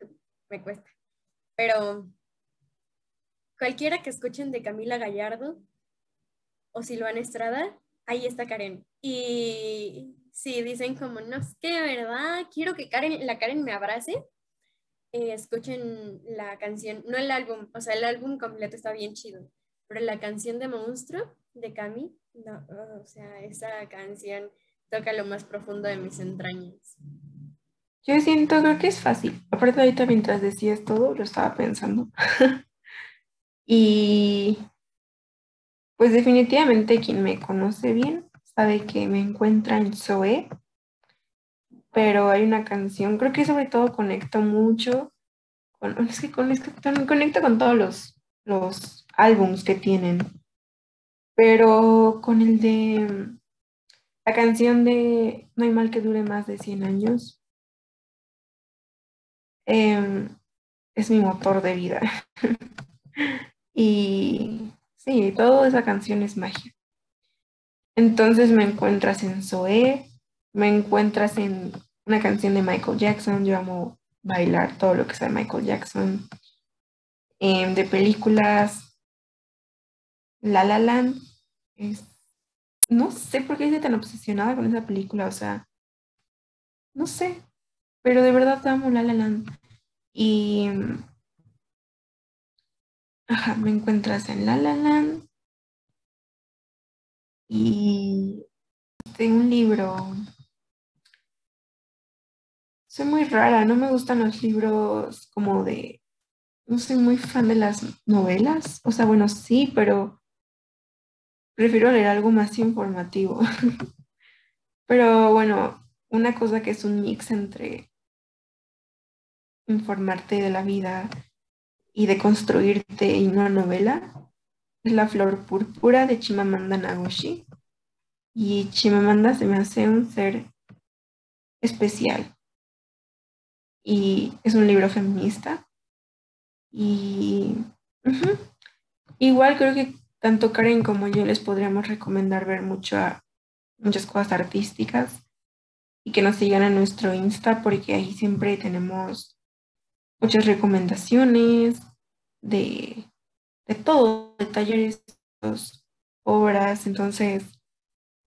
<laughs> me cuesta. Pero cualquiera que escuchen de Camila Gallardo o Silvana Estrada, ahí está Karen. Y si dicen como, no es que verdad, quiero que Karen, la Karen me abrace, eh, escuchen la canción, no el álbum, o sea, el álbum completo está bien chido, pero la canción de Monstruo de Cami, no, o sea, esa canción toca lo más profundo de mis entrañas. Yo siento, creo que es fácil. Aparte ahorita mientras decías todo, lo estaba pensando. <laughs> y pues definitivamente quien me conoce bien sabe que me encuentra en Zoe, pero hay una canción, creo que sobre todo conecto mucho, con, <laughs> es que conecto, conecto con todos los, los álbums que tienen, pero con el de la canción de No hay mal que dure más de 100 años, em, es mi motor de vida. <laughs> y sí, toda esa canción es magia. Entonces me encuentras en Zoé, me encuentras en una canción de Michael Jackson, yo amo bailar todo lo que sea Michael Jackson, em, de películas, La La Land, no sé por qué estoy tan obsesionada con esa película, o sea, no sé, pero de verdad amo La La Land. Y, ajá, me encuentras en La La Land, y tengo un libro. Soy muy rara, no me gustan los libros como de, no soy muy fan de las novelas, o sea, bueno, sí, pero prefiero leer algo más informativo. <laughs> pero bueno, una cosa que es un mix entre informarte de la vida y de construirte en una novela es la flor púrpura de Chimamanda Nagoshi. Y Chimamanda se me hace un ser especial. Y es un libro feminista. Y igual creo que tanto Karen como yo les podríamos recomendar ver mucho muchas cosas artísticas y que nos sigan en nuestro Insta porque ahí siempre tenemos muchas recomendaciones de de todo, de talleres, obras, entonces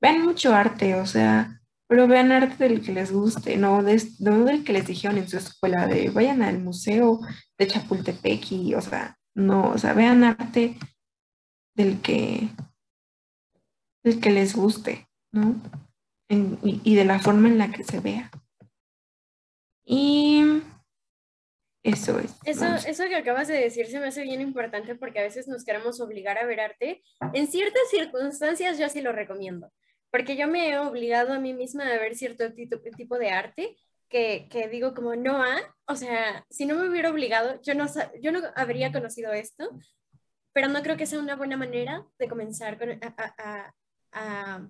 vean mucho arte, o sea, pero vean arte del que les guste, no, del que les dijeron en su escuela, de vayan al museo de Chapultepec y, o sea, no, o sea, vean arte del que, del que les guste, ¿no? y de la forma en la que se vea. Y eso es. Eso, eso que acabas de decir se me hace bien importante porque a veces nos queremos obligar a ver arte. En ciertas circunstancias yo sí lo recomiendo, porque yo me he obligado a mí misma a ver cierto tipo de arte que, que digo como no a, o sea, si no me hubiera obligado, yo no, yo no habría conocido esto, pero no creo que sea una buena manera de comenzar a, a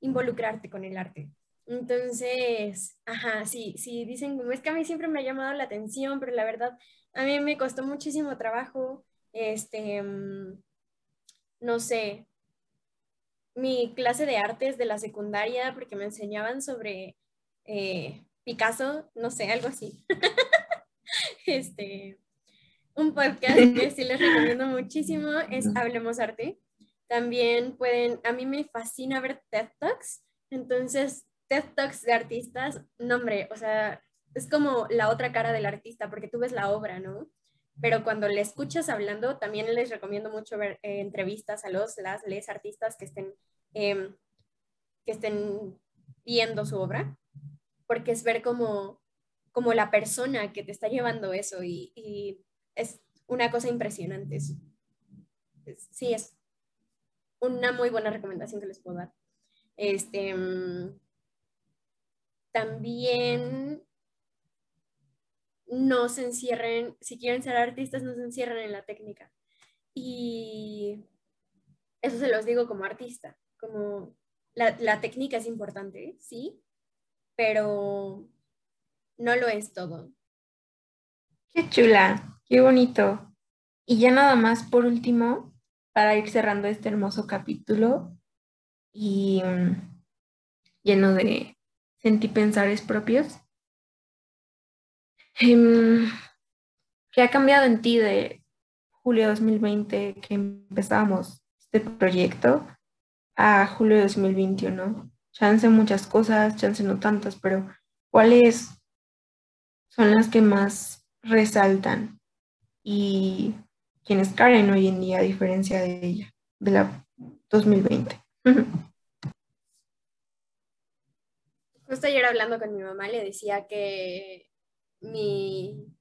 involucrarte con el arte. Entonces, ajá, sí, sí, dicen como es que a mí siempre me ha llamado la atención, pero la verdad, a mí me costó muchísimo trabajo, este, mm, no sé, mi clase de artes de la secundaria, porque me enseñaban sobre eh, Picasso, no sé, algo así. <laughs> este, un podcast que sí les recomiendo muchísimo es Hablemos Arte. También pueden, a mí me fascina ver TED Talks, entonces TED Talks de artistas, no hombre, o sea, es como la otra cara del artista, porque tú ves la obra, ¿no? Pero cuando le escuchas hablando, también les recomiendo mucho ver eh, entrevistas a los, las, les artistas que estén, em, que estén viendo su obra, porque es ver como, como la persona que te está llevando eso y, y es una cosa impresionante. sí, es una muy buena recomendación que les puedo dar. Este, mm, también no se encierren, si quieren ser artistas, no se encierren en la técnica. Y eso se los digo como artista, como la, técnica es importante, sí, pero no lo es todo. Qué chula, qué bonito. Y ya nada más por último, para ir cerrando este hermoso capítulo y mm, lleno de sentí pensares propios. Em, ¿Qué ha cambiado en ti de julio de 2020 que empezamos este proyecto a julio de 2021. Chance muchas cosas, chance no tantas, pero ¿cuáles son las que más resaltan? Y quién es Karen hoy en día a diferencia de ella, de la 2020. <laughs> Justo ayer hablando con mi mamá le decía que mi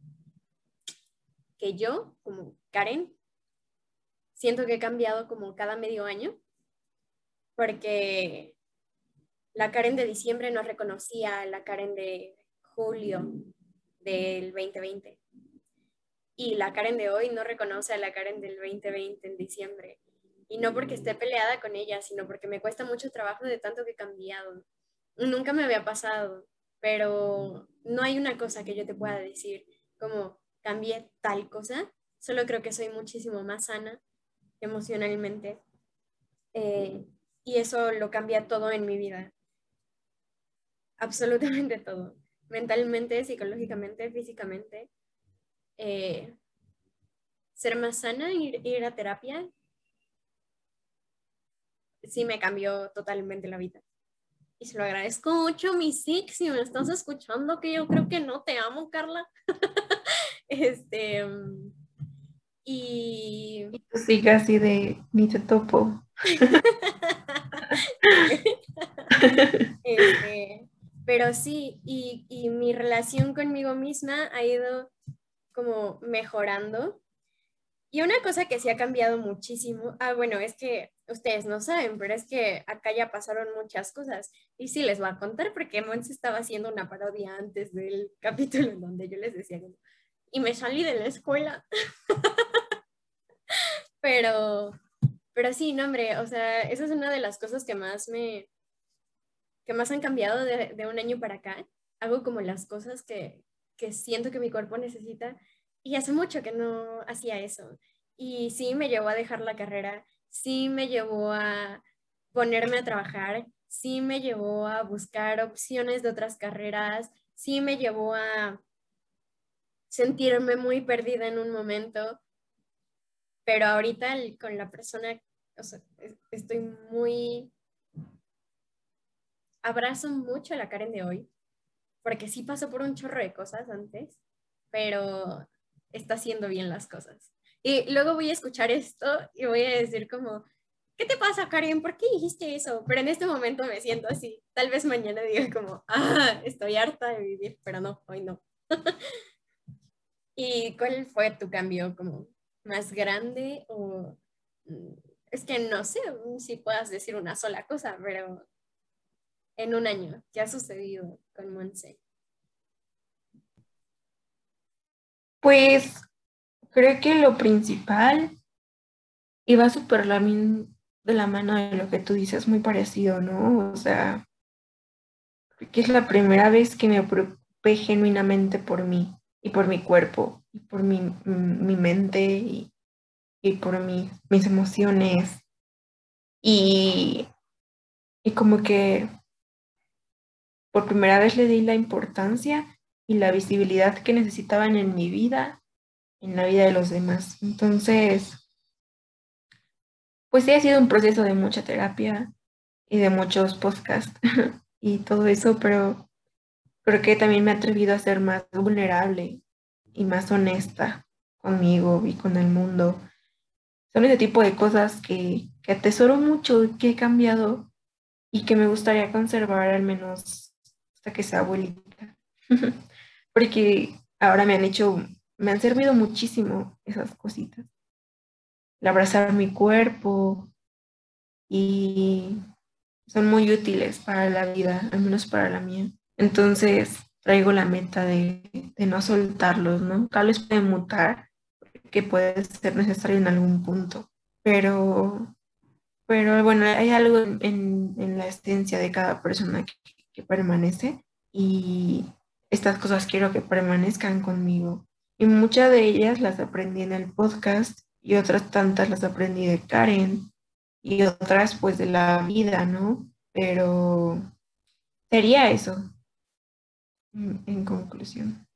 que yo, como Karen, siento que he cambiado como cada medio año, porque la Karen de diciembre no reconocía a la Karen de julio del 2020. Y la Karen de hoy no reconoce a la Karen del 2020 en diciembre. Y no porque esté peleada con ella, sino porque me cuesta mucho trabajo de tanto que he cambiado. Nunca me había pasado, pero no hay una cosa que yo te pueda decir como cambié tal cosa. Solo creo que soy muchísimo más sana emocionalmente. Eh, y eso lo cambia todo en mi vida. Absolutamente <laughs> todo. Mentalmente, psicológicamente, físicamente. Eh, ser más sana, ir, ir a terapia, sí me cambió totalmente la vida. Y se lo agradezco mucho, mi Six, si me estás escuchando, que yo creo que no te amo, Carla. <laughs> este. Y. Y tú sigas así de ni te topo. <laughs> este, pero sí, y, y mi relación conmigo misma ha ido como mejorando. Y una cosa que sí ha cambiado muchísimo, ah, bueno, es que ustedes no saben, pero es que acá ya pasaron muchas cosas. Y sí les voy a contar porque Monse estaba haciendo una parodia antes del <laughs> capítulo en donde yo les decía, y me salí de la escuela. <laughs> pero, pero sí, no, hombre, o sea, esa es una de las cosas que más me, que más han cambiado de, de un año para acá. Hago como las cosas que, que siento que mi cuerpo necesita. Y hace mucho que no hacía eso. Y sí me llevó a dejar la carrera, sí me llevó a ponerme a trabajar, sí me llevó a buscar opciones de otras carreras, sí me llevó a sentirme muy perdida en un momento, pero ahorita con la persona, o sea, estoy muy... Abrazo mucho a la Karen de hoy, porque sí pasó por un chorro de cosas antes, pero está haciendo bien las cosas. Y luego voy a escuchar esto y voy a decir como, ¿qué te pasa, Karen? ¿Por qué dijiste eso? Pero en este momento me siento así. Tal vez mañana diga como, <laughs> ah, estoy harta de vivir, pero no, hoy no. <laughs> ¿Y cuál fue tu cambio como más grande o mm, es que no sé si puedas decir una sola cosa, pero en un año, ¿qué ha sucedido con Monse? Pues creo que lo principal iba súper de la mano de lo que tú dices, muy parecido, ¿no? O sea, que es la primera vez que me preocupé genuinamente por mí y por mi cuerpo y por mi, mi mente y, y por mi, mis emociones. Y, y como que por primera vez le di la importancia y la visibilidad que necesitaban en mi vida, en la vida de los demás. Entonces, pues sí ha sido un proceso de mucha terapia y de muchos podcasts <laughs> y todo eso, pero creo que también me he atrevido a ser más vulnerable y más honesta conmigo y con el mundo. Son ese tipo de cosas que, que atesoro mucho, que he cambiado y que me gustaría conservar al menos hasta que sea abuelita. <laughs> porque ahora me han hecho, me han servido muchísimo esas cositas. El abrazar mi cuerpo y son muy útiles para la vida, al menos para la mía. Entonces traigo la meta de, no soltarlos, ¿no? Tal vez puede mutar, que puede ser necesario en algún punto, pero, pero bueno, hay algo en, la esencia de cada persona que permanece y, estas cosas quiero que permanezcan conmigo. Y muchas de ellas las aprendí en el podcast y otras tantas las aprendí de Karen y otras pues de la vida, ¿no? Pero sería eso en conclusión.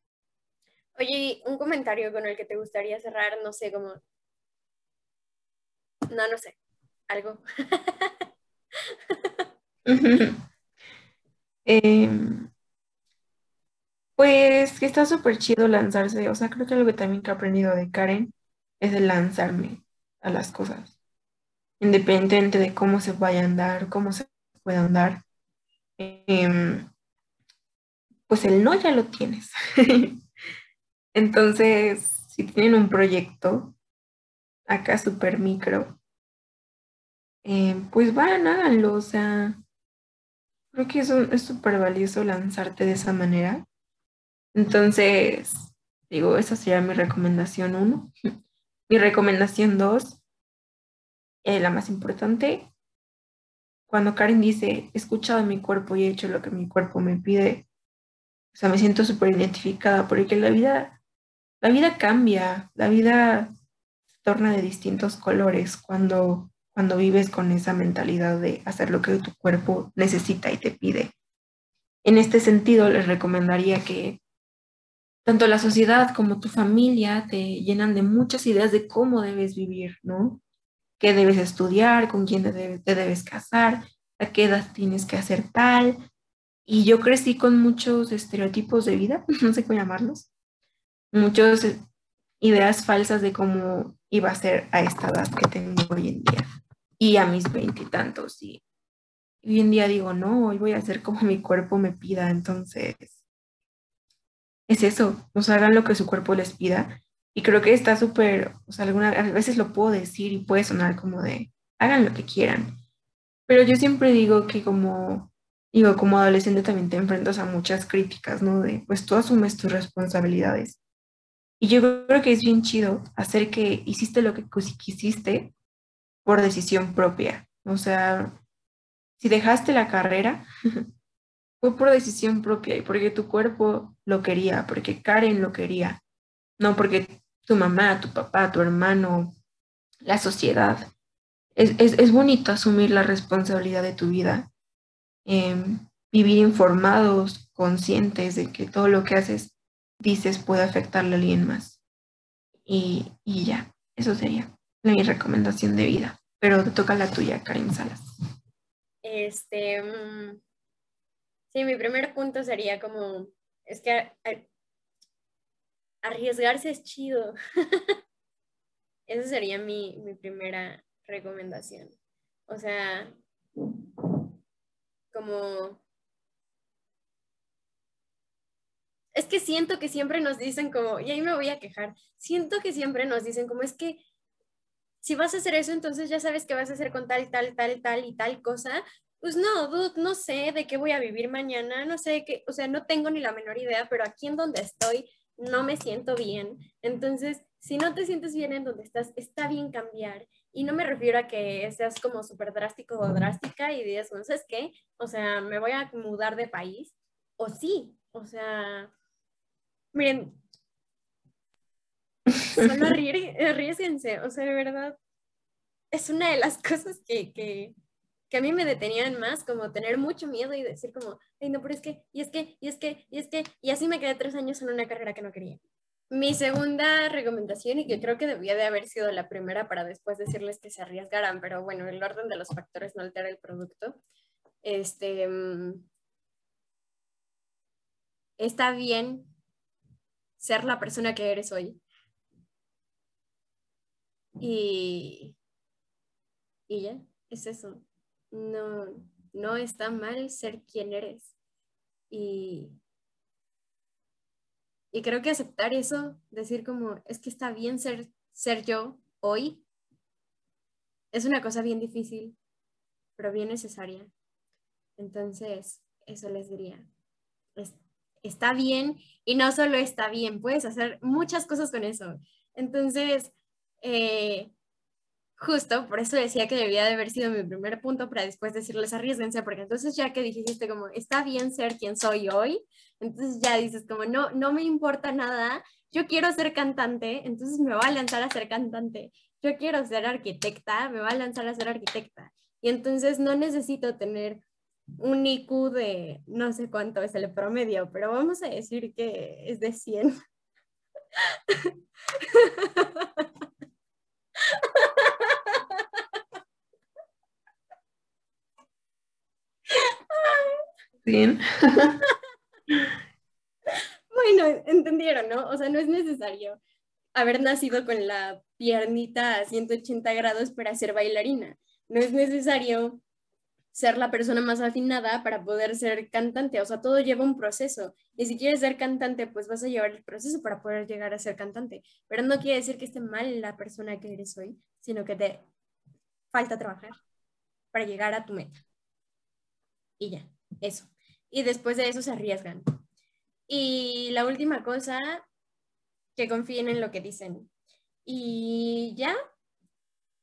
Oye, un comentario con el que te gustaría cerrar, no sé, como No, no sé. Algo. <laughs> <laughs> Em, pues que está súper chido lanzarse. O sea, creo que algo también que he aprendido de Karen es el lanzarme a las cosas. Independientemente de cómo se vaya a andar, cómo se pueda andar. Em, pues el no ya lo tienes. <laughs> Entonces, si tienen un proyecto acá súper micro, eh, pues van, háganlo. O sea, creo que es súper valioso lanzarte de esa manera. Entonces, digo, esa sería mi recomendación uno. Mi recomendación dos, eh, la más importante, cuando Karen dice, he escuchado mi cuerpo y he hecho lo que mi cuerpo me pide, o sea, me siento súper identificada porque la vida, la vida cambia, la vida se torna de distintos colores cuando, cuando vives con esa mentalidad de hacer lo que tu cuerpo necesita y te pide. En este sentido, les recomendaría que tanto la sociedad como tu familia te llenan de muchas ideas de cómo debes vivir, ¿no? ¿Qué debes estudiar? ¿Con quién te debes, casar? ¿A qué edad tienes que hacer tal? Y yo crecí con muchos estereotipos de vida, <laughs> no sé cómo llamarlos, muchas ideas falsas de cómo iba a ser a esta edad que tengo hoy en día y a mis veintitantos. Y, hoy en día digo, no, hoy voy a hacer como mi cuerpo me pida. Entonces, es eso, sea, hagan lo que su cuerpo les pida. Y creo que está súper, o sea, alguna, a veces lo puedo decir y puede sonar como de, hagan lo que quieran. Pero yo siempre digo que como digo, como adolescente también te enfrentas a muchas críticas, ¿no? De, pues tú asumes tus responsabilidades. Y yo creo que es bien chido hacer que hiciste lo que quisiste por decisión propia. O sea, si dejaste la carrera, fue por decisión propia y porque tu cuerpo lo quería, porque Karen lo quería, no porque tu mamá, tu papá, tu hermano, la sociedad. Es, es, es bonito asumir la responsabilidad de tu vida Em, vivir informados, conscientes de que todo lo que haces, dices, puede afectarle a alguien más. Y, y ya, eso sería mi recomendación de vida. Pero te toca la tuya, Karin Salas. Este, mm, sí, mi primer punto sería como, es que arriesgarse es chido. <laughs> Esa sería mi, mi primera recomendación. O sea, como... Es que siento que siempre nos dicen como, y ahí me voy a quejar, siento que siempre nos dicen como es que si vas a hacer eso, entonces ya sabes que vas a hacer con tal, tal, tal, tal y tal cosa. Pues no, dude, no sé de qué voy a vivir mañana, no sé qué, o sea, no tengo ni la menor idea, pero aquí en donde estoy no me siento bien. Entonces, si no te sientes bien en donde estás, está bien cambiar. Y no me refiero a que seas como súper drástico o drástica y digas, no sabes qué, o sea, me voy a mudar de país. O sí, o sea, miren, solo <laughs> arriesguense, o sea, de verdad, es una de las <laughs> cosas que, que, que a mí me detenían más, como tener mucho miedo y decir como, ay, no, pero es que, y es que, y es que, y es que, y así me quedé tres años en una carrera que no quería. Mi segunda recomendación, y que creo que debía de haber sido la primera para después decirles que se arriesgaran, pero bueno, el orden de los factores no altera el producto. Este, mm, está bien ser la persona que eres hoy. Y, y ya, es eso. No, no está mal ser quien eres. Y, y creo que aceptar eso, decir como, es que está bien ser, ser yo hoy, es una cosa bien difícil, pero bien necesaria. Entonces, eso les diría. está bien y no solo está bien, puedes hacer muchas cosas con eso. Entonces, eh, justo por eso decía que debía de haber sido mi primer punto para después decirles arriesguense, porque entonces ya que dijiste como está bien ser quien soy hoy, entonces ya dices como no, no me importa nada, yo quiero ser cantante, entonces me voy a lanzar a ser cantante, yo quiero ser arquitecta, me voy a lanzar a ser arquitecta. Y entonces no necesito tener un IQ de no sé cuánto es el promedio, pero vamos a decir que es de 100. <laughs> Bueno, entendieron, ¿no? O sea, no es necesario haber nacido con la piernita a 180 grados para ser bailarina. No es necesario ser la persona más afinada para poder ser cantante. O sea, todo lleva un proceso. Y si quieres ser cantante, pues vas a llevar el proceso para poder llegar a ser cantante. Pero no quiere decir que esté mal la persona que eres hoy, sino que te falta trabajar para llegar a tu meta. Y ya, eso. Y después de eso se arriesgan. Y la última cosa, que confíen en lo que dicen. Y ya,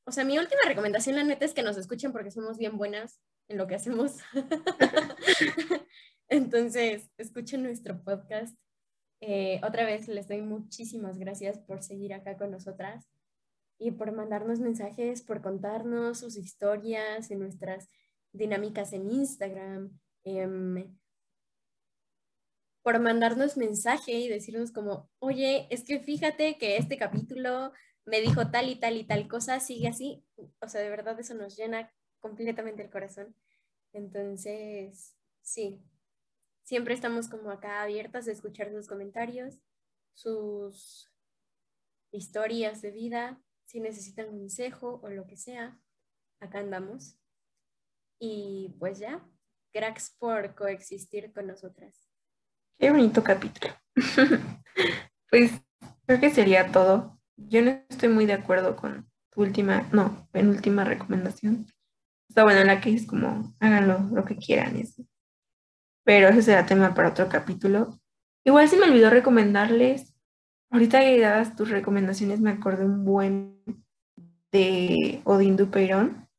o sea, mi última recomendación, la neta, es que nos escuchen porque somos bien buenas en lo que hacemos. <laughs> Entonces, escuchen nuestro podcast. Eh, otra vez les doy muchísimas gracias por seguir acá con nosotras y por mandarnos mensajes, por contarnos sus historias en nuestras dinámicas en Instagram, em, por mandarnos mensaje y decirnos como, oye, es que fíjate que este capítulo me dijo tal y tal y tal cosa, sigue así. O sea, de verdad eso nos llena completamente el corazón. Entonces, sí, siempre estamos como acá abiertas a escuchar sus comentarios, sus historias de vida, si necesitan consejo o lo que sea, acá andamos. Y pues ya, cracks por coexistir con nosotras. Qué bonito capítulo. <laughs> pues creo que sería todo. Yo no estoy muy de acuerdo con tu última, no, penúltima recomendación. Está bueno la que es como háganlo lo que quieran. Eso. Pero ese será tema para otro capítulo. Igual se me olvidó recomendarles, ahorita que dadas tus recomendaciones me acordé un buen de Odín Dupeirón,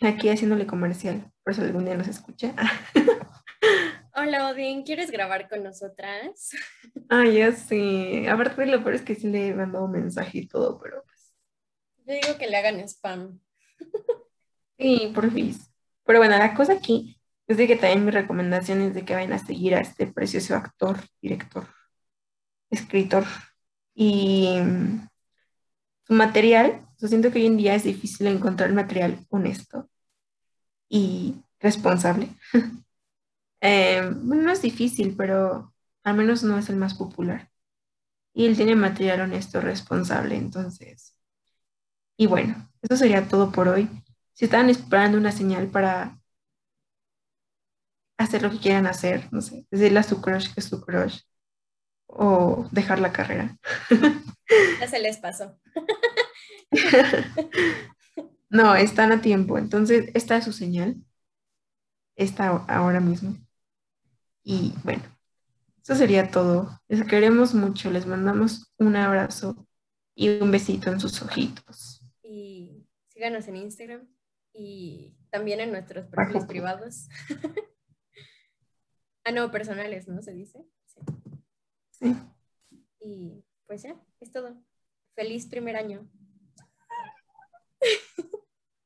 aquí haciéndole comercial, por eso algún día nos escucha. <laughs> Hola Odín, ¿quieres grabar con nosotras? <laughs> Ah, ya sí. Aparte lo peor es que sí le he mandado un mensaje y todo, pero pues. Yo digo que le hagan spam. Sí, por fin. Pero bueno, la cosa aquí es de que también mi recomendación es de que vayan a seguir a este precioso actor, director, escritor. Y mm, su material, yo siento que hoy en día es difícil encontrar material honesto y responsable. <laughs> Eh, bueno, no es difícil, pero al menos no es el más popular. Y él tiene material honesto, responsable, entonces. Y bueno, eso sería todo por hoy. Si están esperando una señal para hacer lo que quieran hacer, no sé, decirle a su crush que es su crush o dejar la carrera. <laughs> Ya se les pasó. <laughs> no, están a tiempo. Entonces, esta es su señal. Está ahora mismo. Y bueno, eso sería todo. Les queremos mucho. Les mandamos un abrazo y un besito en sus ojitos. Y síganos en Instagram y también en nuestros perfiles privados. <laughs> ah, no, personales, ¿no? Se dice. Sí. sí. Y pues ya, es todo. Feliz primer año. <laughs>